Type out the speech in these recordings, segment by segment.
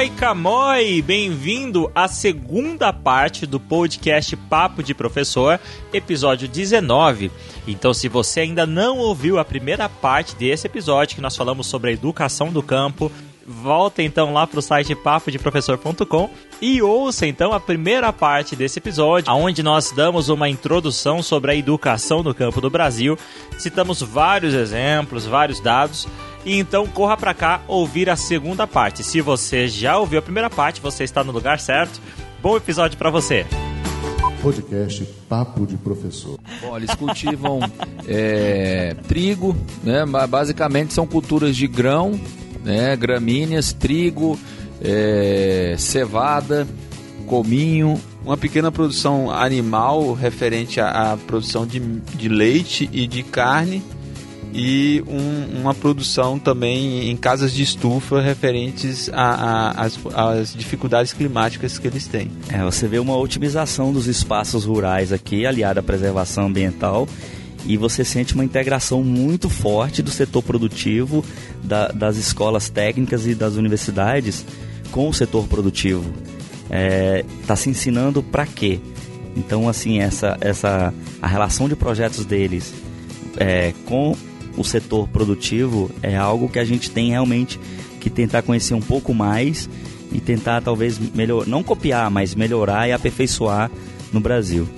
Camoi, Camoi! Bem-vindo à segunda parte do podcast Papo de Professor, episódio 19. Então, se você ainda não ouviu a primeira parte desse episódio, que nós falamos sobre a educação do campo, volta então lá para o site papodeprofessor.com e ouça então a primeira parte desse episódio, onde nós damos uma introdução sobre a educação no campo do Brasil, citamos vários exemplos, vários dados e então corra para cá ouvir a segunda parte. Se você já ouviu a primeira parte, você está no lugar certo. Bom episódio para você. Podcast Papo de Professor. Bom, eles cultivam é, trigo, né? Basicamente são culturas de grão, né? Gramíneas, trigo, é, cevada, cominho, uma pequena produção animal referente à, à produção de, de leite e de carne e um, uma produção também em casas de estufa referentes às dificuldades climáticas que eles têm. É, você vê uma otimização dos espaços rurais aqui, aliada à preservação ambiental, e você sente uma integração muito forte do setor produtivo, da, das escolas técnicas e das universidades com o setor produtivo. Está é, tá se ensinando para quê? Então, assim, essa, essa, a relação de projetos deles é, com o setor produtivo é algo que a gente tem realmente que tentar conhecer um pouco mais e tentar talvez melhor, não copiar, mas melhorar e aperfeiçoar no Brasil.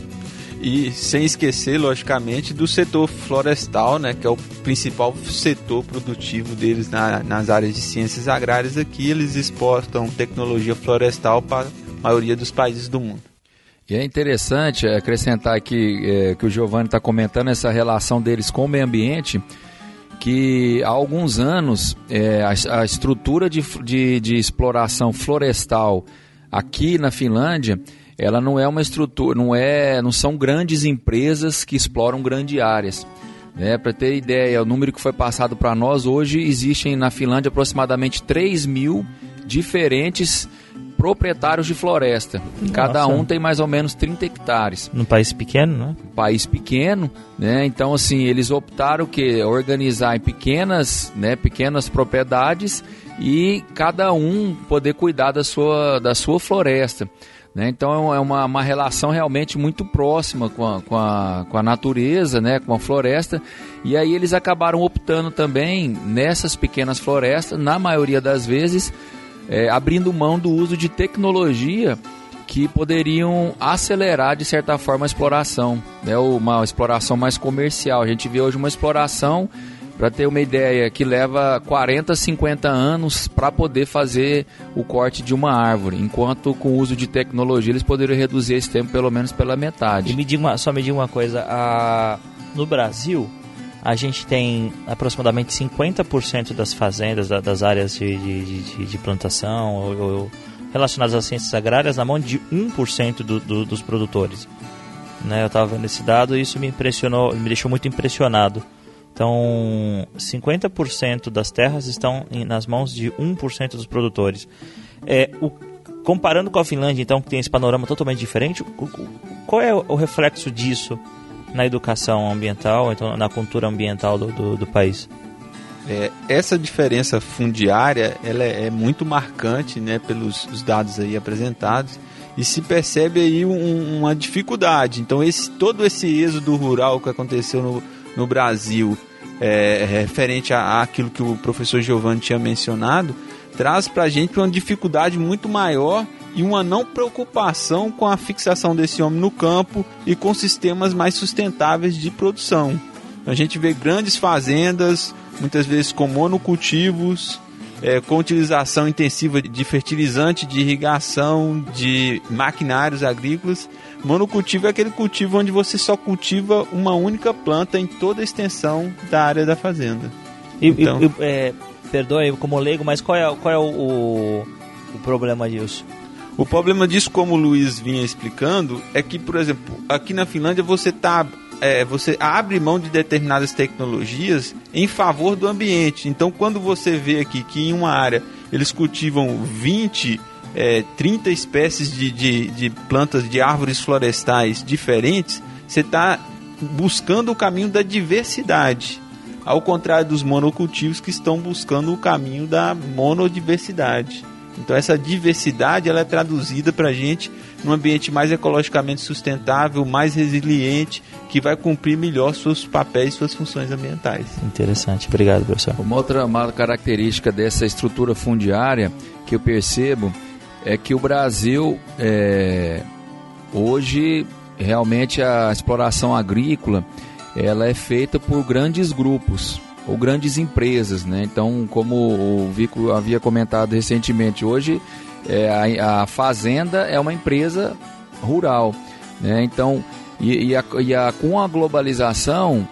E sem esquecer, logicamente, do setor florestal, né, que é o principal setor produtivo deles na, nas áreas de ciências agrárias aqui. Eles exportam tecnologia florestal para a maioria dos países do mundo. E é interessante acrescentar aqui é, que o Giovanni está comentando essa relação deles com o meio ambiente, que há alguns anos é, a, a, estrutura de, de, de exploração florestal aqui na Finlândia ela não é uma estrutura, não é, não são grandes empresas que exploram grandes áreas. Né? Para ter ideia, o número que foi passado para nós hoje existem na Finlândia aproximadamente 3 mil diferentes proprietários de floresta. Nossa. Cada um tem mais ou menos 30 hectares. Num país pequeno, né? Um país pequeno, né? Então, assim, eles optaram que organizar em pequenas, né, pequenas propriedades e cada um poder cuidar da sua, da sua floresta. Né? Então é uma, uma relação realmente muito próxima com a, com, a, com a natureza, né? com a floresta. E aí eles acabaram optando também nessas pequenas florestas, na maioria das vezes, é, abrindo mão do uso de tecnologia que poderiam acelerar de certa forma a exploração, né? uma exploração mais comercial. A gente vê hoje uma exploração para ter uma ideia, que leva 40, 50 anos para poder fazer o corte de uma árvore, enquanto com o uso de tecnologia eles poderiam reduzir esse tempo pelo menos pela metade. E me diga uma, só me diga uma coisa, no Brasil a gente tem aproximadamente 50% das fazendas, da, das áreas de, de, de, de plantação ou, ou, relacionadas às ciências agrárias na mão de 1% do, do, dos produtores. Né, eu estava vendo esse dado e isso me impressionou, me deixou muito impressionado. Então, 50% das terras estão em, nas mãos de 1% dos produtores. É, o, comparando com a Finlândia, então, que tem esse panorama totalmente diferente, o, qual é o, o reflexo disso na educação ambiental, então na cultura ambiental do, do, do país? É, essa diferença fundiária ela é, é, muito marcante né, pelos dados aí apresentados e se percebe aí um, uma dificuldade. Então esse, todo esse êxodo rural que aconteceu no, no Brasil, é, referente àquilo que o professor Giovanni tinha mencionado, traz para a gente uma dificuldade muito maior e uma não preocupação com a fixação desse homem no campo e com sistemas mais sustentáveis de produção. A gente vê grandes fazendas, muitas vezes com monocultivos, é, com utilização intensiva de fertilizante, de irrigação, de maquinários agrícolas. Monocultivo é aquele cultivo onde você só cultiva uma única planta em toda a extensão da área da fazenda. E, então, e, é, perdoe como leigo, mas qual é, qual é o, o, o problema disso? O problema disso, como o Luiz vinha explicando, é que, por exemplo, aqui na Finlândia você tá é, você abre mão de determinadas tecnologias em favor do ambiente. Então, quando você vê aqui que em uma área eles cultivam 20, é, 30 espécies de, de, de plantas, de árvores florestais diferentes, você está buscando o caminho da diversidade. Ao contrário dos monocultivos que estão buscando o caminho da monodiversidade. Então essa diversidade ela é traduzida para a gente num ambiente mais ecologicamente sustentável, mais resiliente, que vai cumprir melhor seus papéis, suas funções ambientais. Interessante, obrigado professor. Uma outra característica dessa estrutura fundiária que eu percebo é que o Brasil é, hoje realmente a exploração agrícola ela é feita por grandes grupos ou grandes empresas, né? Então, como o Vico havia comentado recentemente, hoje é, a, a, fazenda é uma empresa rural, né? Então, e, e, a, e a, com a globalização,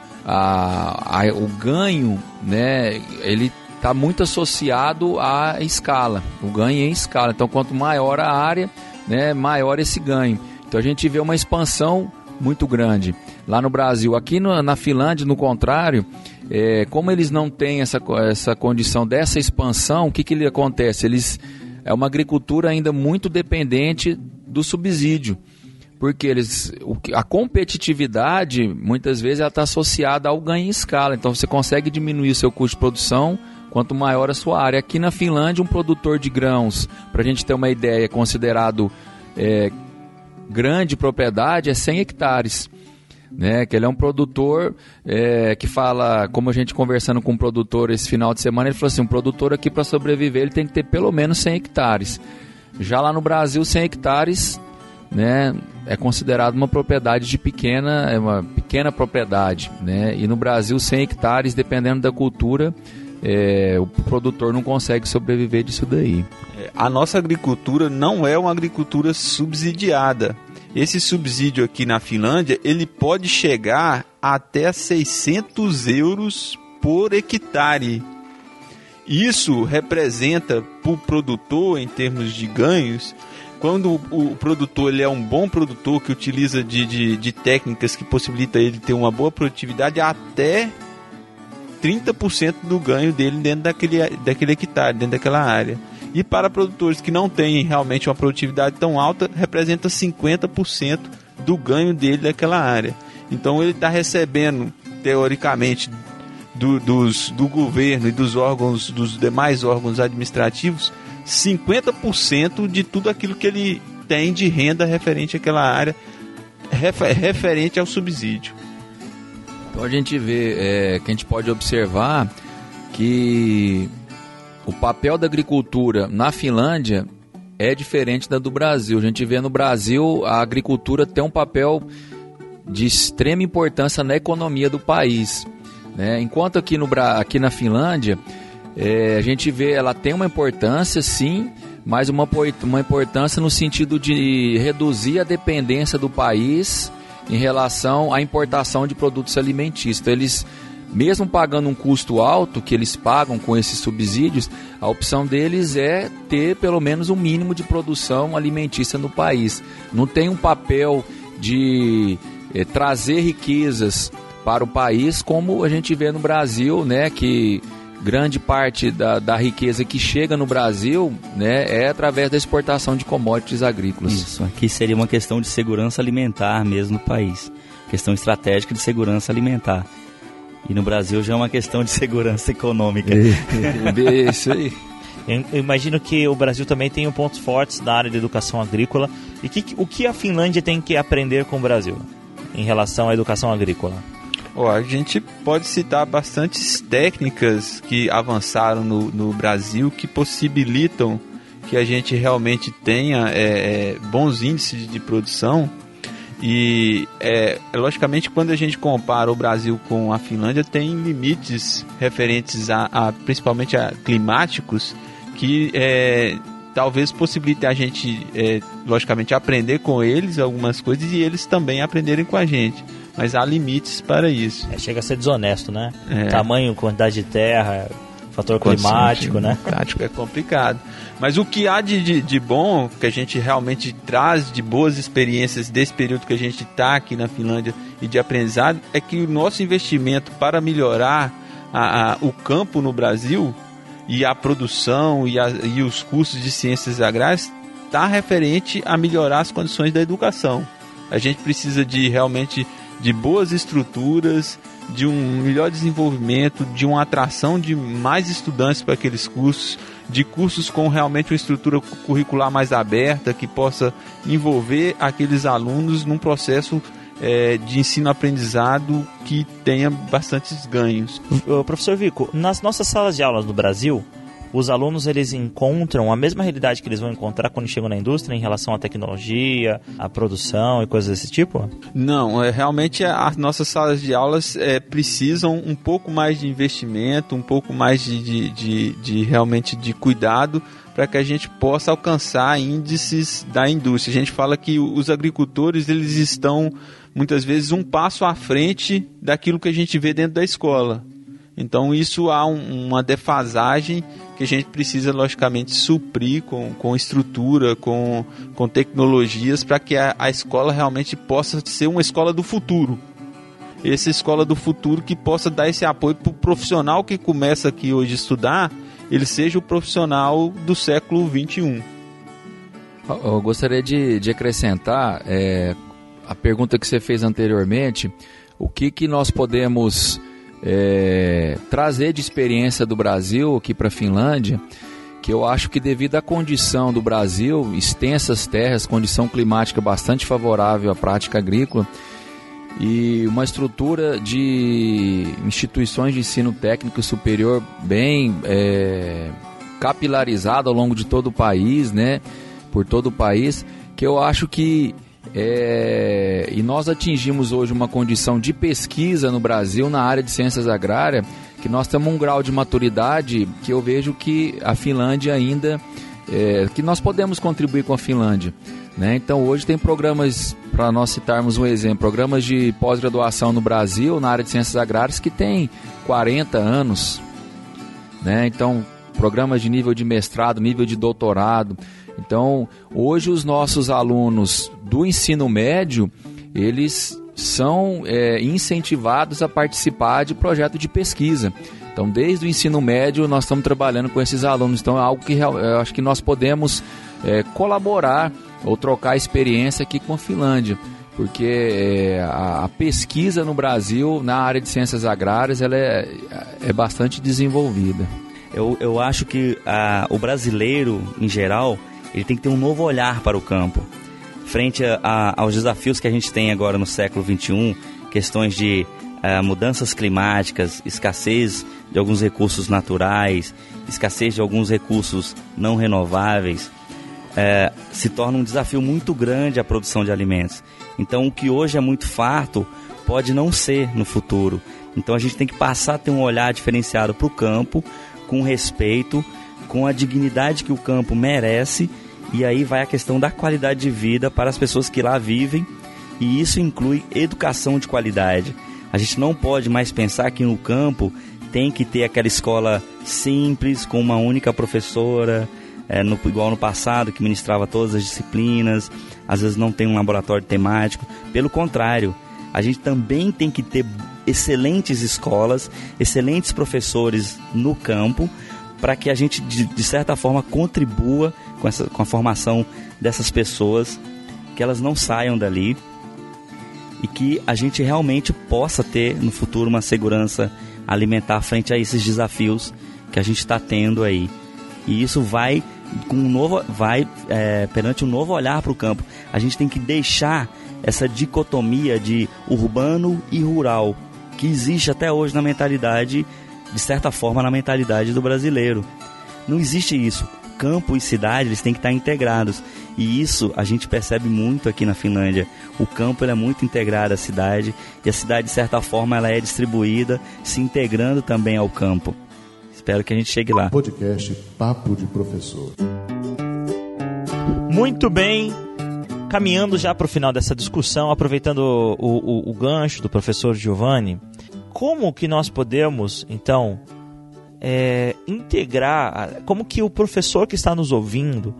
o ganho, né? Ele está muito associado à escala, o ganho em escala. Então, quanto maior a área, né? Maior esse ganho. Então, a gente vê uma expansão muito grande lá no Brasil. Aqui no, na Finlândia, no contrário, é, como eles não têm essa, essa condição dessa expansão, o que, que acontece? Eles é uma agricultura ainda muito dependente do subsídio, porque eles a competitividade muitas vezes está associada ao ganho em escala. Então você consegue diminuir o seu custo de produção quanto maior a sua área. Aqui na Finlândia, um produtor de grãos, para a gente ter uma ideia, considerado é, grande propriedade é 100 hectares né? Que ele é um produtor é, que fala, como a gente conversando com um produtor esse final de semana, ele falou assim, um produtor aqui para sobreviver ele tem que ter pelo menos 100 hectares. Já lá no Brasil, 100 hectares, né? É considerado uma propriedade de pequena, é uma pequena propriedade, né? E no Brasil, 100 hectares, dependendo da cultura, é, o produtor não consegue sobreviver disso daí. É, a nossa agricultura não é uma agricultura subsidiada. Esse subsídio aqui na Finlândia, ele pode chegar até 600 euros por hectare. Isso representa para o produtor, em termos de ganhos, quando o, produtor ele é um bom produtor que utiliza de, de, de técnicas que possibilitam ele ter uma boa produtividade, até 30% do ganho dele dentro daquele, daquele hectare, dentro daquela área. E para produtores que não têm realmente uma produtividade tão alta, representa 50% do ganho dele daquela área. Então ele está recebendo, teoricamente, do, dos, do governo e dos órgãos, dos demais órgãos administrativos, 50% de tudo aquilo que ele tem de renda referente àquela área, refer, referente ao subsídio. Então a gente vê, é, que a gente pode observar que o papel da agricultura na Finlândia é diferente da do Brasil. A gente vê no Brasil a agricultura tem um papel de extrema importância na economia do país. Né? Enquanto aqui, no, aqui na Finlândia, é, a gente vê ela tem uma importância, sim, mas uma, uma importância no sentido de reduzir a dependência do país em relação à importação de produtos alimentícios. Então, eles mesmo pagando um custo alto que eles pagam com esses subsídios, a opção deles é ter pelo menos um mínimo de produção alimentícia no país. Não tem um papel de é, trazer riquezas para o país como a gente vê no Brasil, né, que grande parte da, da riqueza que chega no Brasil né, é através da exportação de commodities agrícolas. Isso, aqui seria uma questão de segurança alimentar mesmo no país. Questão estratégica de segurança alimentar. E no Brasil já é uma questão de segurança econômica. Isso aí. Eu imagino que o Brasil também tem pontos fortes na área de educação agrícola. E que, o que a Finlândia tem que aprender com o Brasil em relação à educação agrícola? Oh, a gente pode citar bastantes técnicas que avançaram no, no Brasil que possibilitam que a gente realmente tenha é, é, bons índices de produção e, é, logicamente, quando a gente compara o Brasil com a Finlândia, tem limites referentes a, a principalmente a climáticos que é, talvez possibilite a gente, é, logicamente, aprender com eles algumas coisas e eles também aprenderem com a gente. Mas há limites para isso. É, chega a ser desonesto, né? É. Tamanho, quantidade de terra, fator climático, né? Climático é complicado. Mas o que há de, de, de, bom, que a gente realmente traz de boas experiências desse período que a gente está aqui na Finlândia e de aprendizado, é que o nosso investimento para melhorar a, a, o campo no Brasil e a produção e, a, e os cursos de ciências agrárias está referente a melhorar as condições da educação. A gente precisa de realmente de boas estruturas, de um melhor desenvolvimento, de uma atração de mais estudantes para aqueles cursos, de cursos com realmente uma estrutura curricular mais aberta, que possa envolver aqueles alunos num processo é, de ensino-aprendizado que tenha bastantes ganhos. Professor Vico, nas nossas salas de aulas no Brasil, os alunos eles encontram a mesma realidade que eles vão encontrar quando chegam na indústria em relação à tecnologia, à produção e coisas desse tipo? Não, é, realmente as nossas salas de aulas é, precisam um pouco mais de investimento, um pouco mais de, de, de, de realmente de cuidado para que a gente possa alcançar índices da indústria. A gente fala que os agricultores eles estão muitas vezes um passo à frente daquilo que a gente vê dentro da escola. Então isso há um, uma defasagem que a gente precisa logicamente suprir com, com estrutura, com, com tecnologias para que a, a escola realmente possa ser uma escola do futuro. Essa escola do futuro que possa dar esse apoio para o profissional que começa aqui hoje a estudar, ele seja o profissional do século 21. Eu gostaria de, de acrescentar é, a pergunta que você fez anteriormente, o que, que nós podemos é, trazer de experiência do Brasil aqui para a Finlândia, que eu acho que devido à condição do Brasil, extensas terras, condição climática bastante favorável à prática agrícola e uma estrutura de instituições de ensino técnico superior bem é, capilarizada ao longo de todo o país, né? Por todo o país, que eu acho que é, e nós atingimos hoje uma condição de pesquisa no Brasil na área de ciências agrárias que nós temos um grau de maturidade que eu vejo que a Finlândia ainda é, que nós podemos contribuir com a Finlândia. Né? Então hoje tem programas, para nós citarmos um exemplo, programas de pós-graduação no Brasil na área de ciências agrárias que tem 40 anos. Né? Então, programas de nível de mestrado, nível de doutorado. Então, hoje os nossos alunos do ensino médio, eles são é, incentivados a participar de projeto de pesquisa. Então, desde o ensino médio, nós estamos trabalhando com esses alunos. Então, é algo que eu acho que nós podemos é, colaborar ou trocar experiência aqui com a Finlândia. Porque é, a, a, pesquisa no Brasil, na área de ciências agrárias, ela é, é bastante desenvolvida. Eu, eu acho que a, o brasileiro, em geral, ele tem que ter um novo olhar para o campo. Frente a, a, aos desafios que a gente tem agora no século XXI, questões de uh, mudanças climáticas, escassez de alguns recursos naturais, escassez de alguns recursos não renováveis, uh, se torna um desafio muito grande a produção de alimentos. Então, o que hoje é muito farto pode não ser no futuro. Então, a gente tem que passar a ter um olhar diferenciado para o campo, com respeito, com a dignidade que o campo merece. E aí vai a questão da qualidade de vida para as pessoas que lá vivem, e isso inclui educação de qualidade. A gente não pode mais pensar que no campo tem que ter aquela escola simples, com uma única professora, é, no, igual no passado, que ministrava todas as disciplinas, às vezes não tem um laboratório temático. Pelo contrário, a gente também tem que ter excelentes escolas, excelentes professores no campo, para que a gente, de, de, certa forma, contribua com, essa, com a formação dessas pessoas, que elas não saiam dali e que a gente realmente possa ter no futuro uma segurança alimentar frente a esses desafios que a gente está tendo aí. E isso vai com um novo, vai é, perante um novo olhar para o campo. A gente tem que deixar essa dicotomia de urbano e rural que existe até hoje na mentalidade de certa forma, na mentalidade do brasileiro. Não existe isso. Campo e cidade eles têm que estar integrados. E isso a gente percebe muito aqui na Finlândia. O campo é muito integrado à cidade e a cidade, de certa forma, ela é distribuída, se integrando também ao campo. Espero que a gente chegue lá. Podcast Papo de Professor. Muito bem, caminhando já para o final dessa discussão, aproveitando o, o, o, gancho do professor Giovanni, como que nós podemos, então, é, integrar, como que o professor que está nos ouvindo,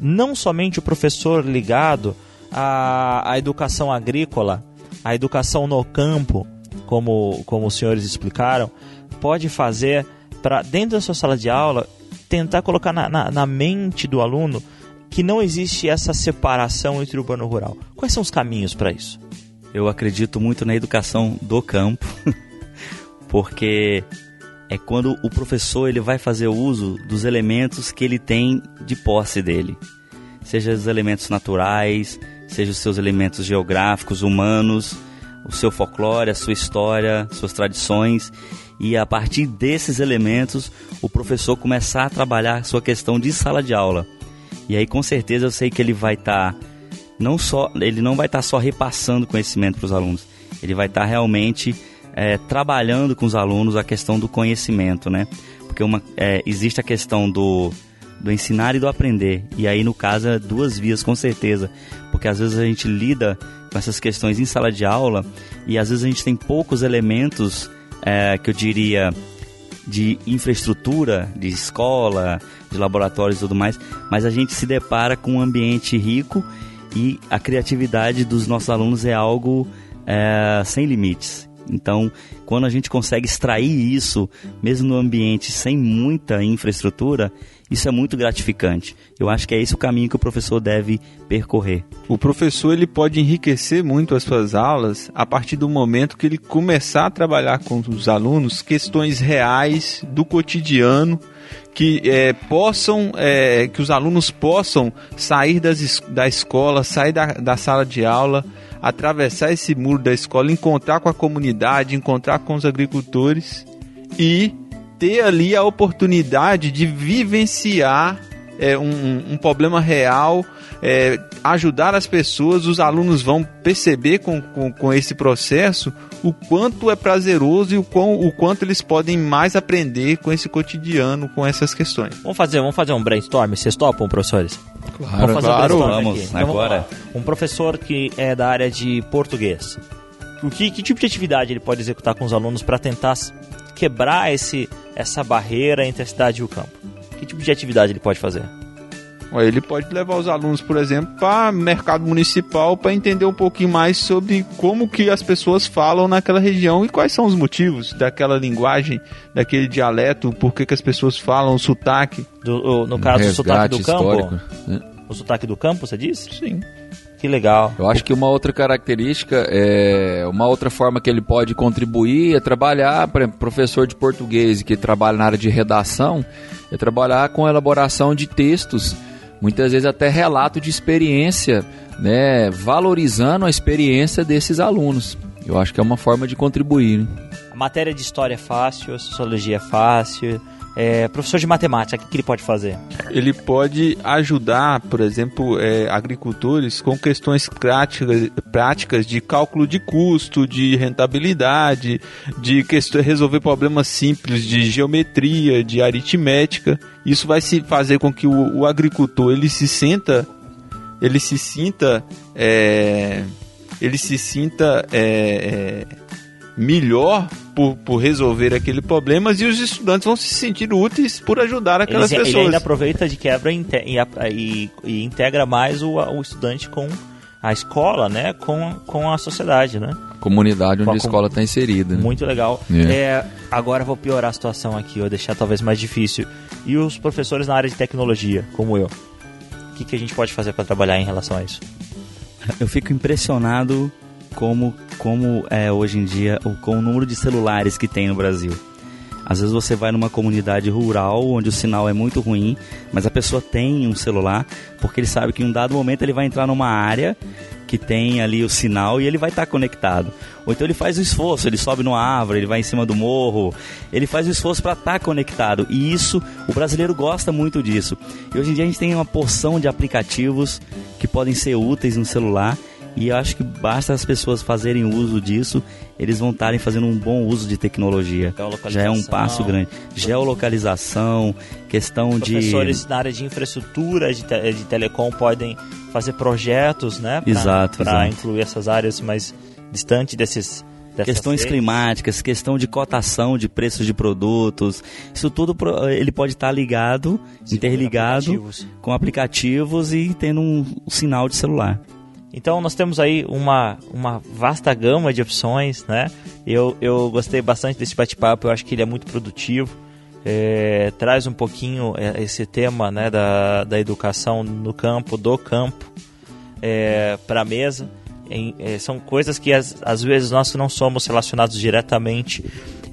não somente o professor ligado à, à educação agrícola, à educação no campo, como, como os senhores explicaram, pode fazer para, dentro da sua sala de aula, tentar colocar na, na, na mente do aluno que não existe essa separação entre urbano e rural. Quais são os caminhos para isso? Eu acredito muito na educação do campo. porque é quando o professor ele vai fazer uso dos elementos que ele tem de posse dele, seja os elementos naturais, seja os seus elementos geográficos, humanos, o seu folclore, a sua história, suas tradições, e a partir desses elementos o professor começar a trabalhar sua questão de sala de aula. E aí com certeza eu sei que ele vai estar tá, não só ele não vai estar tá só repassando conhecimento para os alunos, ele vai estar tá realmente é, trabalhando com os alunos a questão do conhecimento, né? Porque uma, é, existe a questão do, do ensinar e do aprender. E aí, no caso, é duas vias, com certeza. Porque às vezes a gente lida com essas questões em sala de aula e às vezes a gente tem poucos elementos é, que eu diria de infraestrutura, de escola, de laboratórios e tudo mais, mas a gente se depara com um ambiente rico e a criatividade dos nossos alunos é algo é, sem limites. Então, quando a gente consegue extrair isso, mesmo no ambiente sem muita infraestrutura, isso é muito gratificante. Eu acho que é esse o caminho que o professor deve percorrer. O professor ele pode enriquecer muito as suas aulas a partir do momento que ele começar a trabalhar com os alunos questões reais do cotidiano que é, possam é, que os alunos possam sair das, da escola, sair da, da sala de aula atravessar esse muro da escola, encontrar com a comunidade, encontrar com os agricultores e ter ali a oportunidade de vivenciar é, um, um, problema real, é, ajudar as pessoas, os alunos vão perceber com, com, com, esse processo o quanto é prazeroso e o, quão, o quanto eles podem mais aprender com esse cotidiano, com essas questões. Vamos fazer, vamos fazer um brainstorm, vocês topam, professores? Claro, vamos fazer claro, um vamos, aqui. Então, agora. Vamos um professor que é da área de português. O que, que tipo de atividade ele pode executar com os alunos para tentar quebrar esse, essa barreira entre a cidade e o campo? Que tipo de atividade ele pode fazer? Ele pode levar os alunos, por exemplo, para mercado municipal para entender um pouquinho mais sobre como que as pessoas falam naquela região e quais são os motivos daquela linguagem, daquele dialeto, por que, que as pessoas falam, o sotaque. Do, no caso, um o sotaque do campo? Né? O sotaque do campo, você disse? Sim. Que legal. Eu acho que uma outra característica, é uma outra forma que ele pode contribuir é trabalhar, por exemplo, professor de português que trabalha na área de redação, é trabalhar com a elaboração de textos muitas vezes até relato de experiência, né, valorizando a experiência desses alunos. Eu acho que é uma forma de contribuir. Né? A matéria de história é fácil, a sociologia é fácil, é, professor de matemática, o que, que, ele pode fazer? Ele pode ajudar, por exemplo, é, agricultores com questões práticas, práticas de cálculo de custo, de rentabilidade, de questão, resolver problemas simples de geometria, de aritmética. Isso vai se fazer com que o, o agricultor ele se sinta, ele se sinta, é, ele se sinta é, é melhor por, por resolver aquele problema e os estudantes vão se sentir úteis por ajudar aquelas ele, pessoas. Ele ainda aproveita de quebra e, e, e integra mais o, o, estudante com a escola, né? Com, com a sociedade, né? Comunidade onde a, a escola está inserida. Né? Muito legal. É. É, agora vou piorar a situação aqui, vou deixar talvez mais difícil. E os professores na área de tecnologia, como eu? O que, que a gente pode fazer para trabalhar em relação a isso? Eu fico impressionado como, como é hoje em dia, com o número de celulares que tem no Brasil. Às vezes você vai numa comunidade rural onde o sinal é muito ruim, mas a pessoa tem um celular porque ele sabe que em um dado momento ele vai entrar numa área que tem ali o sinal e ele vai estar conectado. Ou então ele faz o esforço, ele sobe numa árvore, ele vai em cima do morro, ele faz o esforço para estar conectado. E isso, o brasileiro gosta muito disso. E hoje em dia a gente tem uma porção de aplicativos que podem ser úteis no celular e eu acho que basta as pessoas fazerem uso disso, eles vão estarem fazendo um bom uso de tecnologia. Já é um passo grande. Geolocalização, questão Professores de. Professores na área de infraestrutura de, te de telecom podem fazer projetos, né? Pra, exato. Para incluir essas áreas mais distantes desses. Questões redes. climáticas, questão de cotação de preços de produtos, isso tudo ele pode estar ligado, Sim, interligado aplicativos. com aplicativos e tendo um sinal de celular. Então nós temos aí uma, uma vasta gama de opções, né? Eu, eu gostei bastante desse bate-papo, eu acho que ele é muito produtivo. É, traz um pouquinho é, esse tema né, da, da educação no campo, do campo, é, para a mesa. Em, é, são coisas que às, às vezes nós não somos relacionados diretamente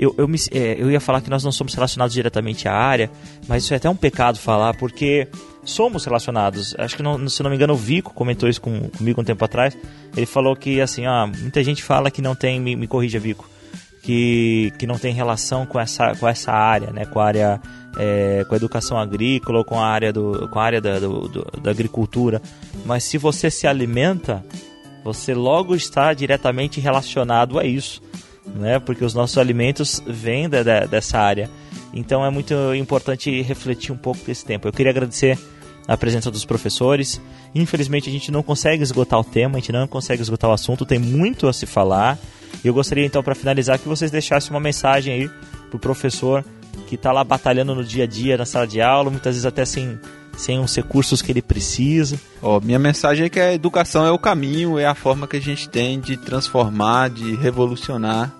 eu, eu, me, é, eu ia falar que nós não somos relacionados diretamente à área, mas isso é até um pecado falar, porque somos relacionados. Acho que, não, se não me engano, o Vico comentou isso com, comigo um tempo atrás. Ele falou que, assim, ó, muita gente fala que não tem, me, me corrija, Vico, que, que não tem relação com essa, com essa área, né, com a área, é, com a educação agrícola ou com a área, do, com a área da, do, do, da agricultura. Mas se você se alimenta, você logo está diretamente relacionado a isso, né, porque os nossos alimentos vêm de, de, dessa área. Então é muito importante refletir um pouco desse tempo. Eu queria agradecer a presença dos professores. Infelizmente a gente não consegue esgotar o tema, a gente não consegue esgotar o assunto, tem muito a se falar. E eu gostaria então para finalizar que vocês deixassem uma mensagem aí pro professor que está lá batalhando no dia a dia na sala de aula, muitas vezes até sem sem os recursos que ele precisa. Ó, minha mensagem é que a educação é o caminho, é a forma que a gente tem de transformar, de revolucionar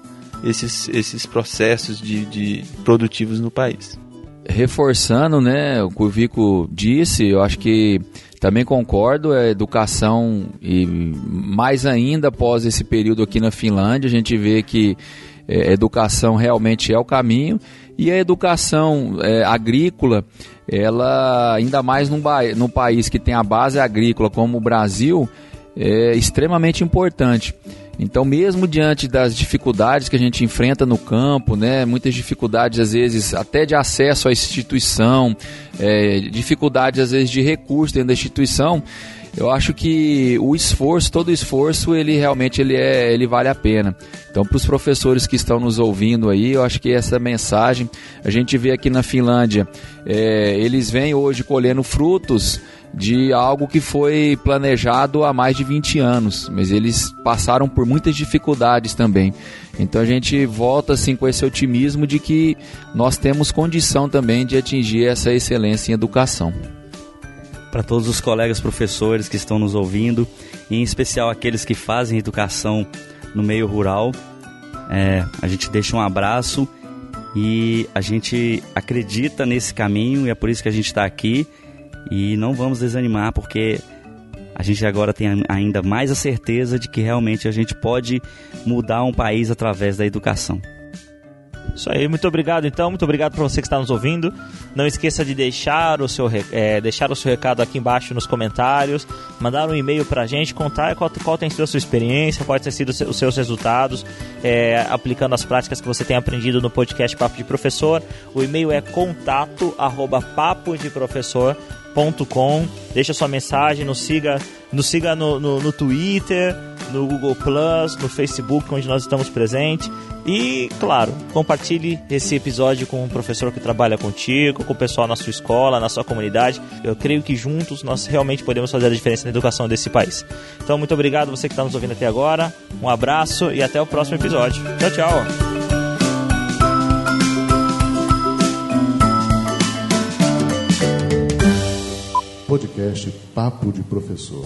esses, esses processos de, de produtivos no país. Reforçando, né, o que o Vico disse, eu acho que também concordo, a educação e mais ainda após esse período aqui na Finlândia, a gente vê que é, educação realmente é o caminho e a educação é, agrícola, ela ainda mais num, num país que tem a base agrícola como o Brasil, é extremamente importante. Então, mesmo diante das dificuldades que a gente enfrenta no campo, né, muitas dificuldades às vezes até de acesso à instituição, é, dificuldades às vezes de recurso dentro da instituição, eu acho que o esforço, todo o esforço, ele realmente ele é, ele vale a pena. Então, para os professores que estão nos ouvindo aí, eu acho que essa mensagem, a gente vê aqui na Finlândia, é, eles vêm hoje colhendo frutos de algo que foi planejado há mais de 20 anos, mas eles passaram por muitas dificuldades também. Então a gente volta assim com esse otimismo de que nós temos condição também de atingir essa excelência em educação. Para todos os colegas professores que estão nos ouvindo, em especial aqueles que fazem educação no meio rural, é, a gente deixa um abraço e a gente acredita nesse caminho e é por isso que a gente está aqui e não vamos desanimar porque a gente agora tem ainda mais a certeza de que realmente a gente pode mudar um país através da educação. Isso aí, muito obrigado então, muito obrigado para você que está nos ouvindo. Não esqueça de deixar o seu, é, deixar o seu recado aqui embaixo nos comentários, mandar um e-mail para a gente, contar qual, qual tem sido a sua experiência, quais têm sido os seus resultados, é, aplicando as práticas que você tem aprendido no podcast Papo de Professor. O e-mail é contato arroba papo de professor com Deixa sua mensagem, nos siga, nos siga no, no, no Twitter, no Google Plus, no Facebook, onde nós estamos presentes. E, claro, compartilhe esse episódio com um professor que trabalha contigo, com o pessoal na sua escola, na sua comunidade. Eu creio que juntos nós realmente podemos fazer a diferença na educação desse país. Então, muito obrigado você que está nos ouvindo até agora. Um abraço e até o próximo episódio. Tchau, tchau. Podcast Papo de Professor.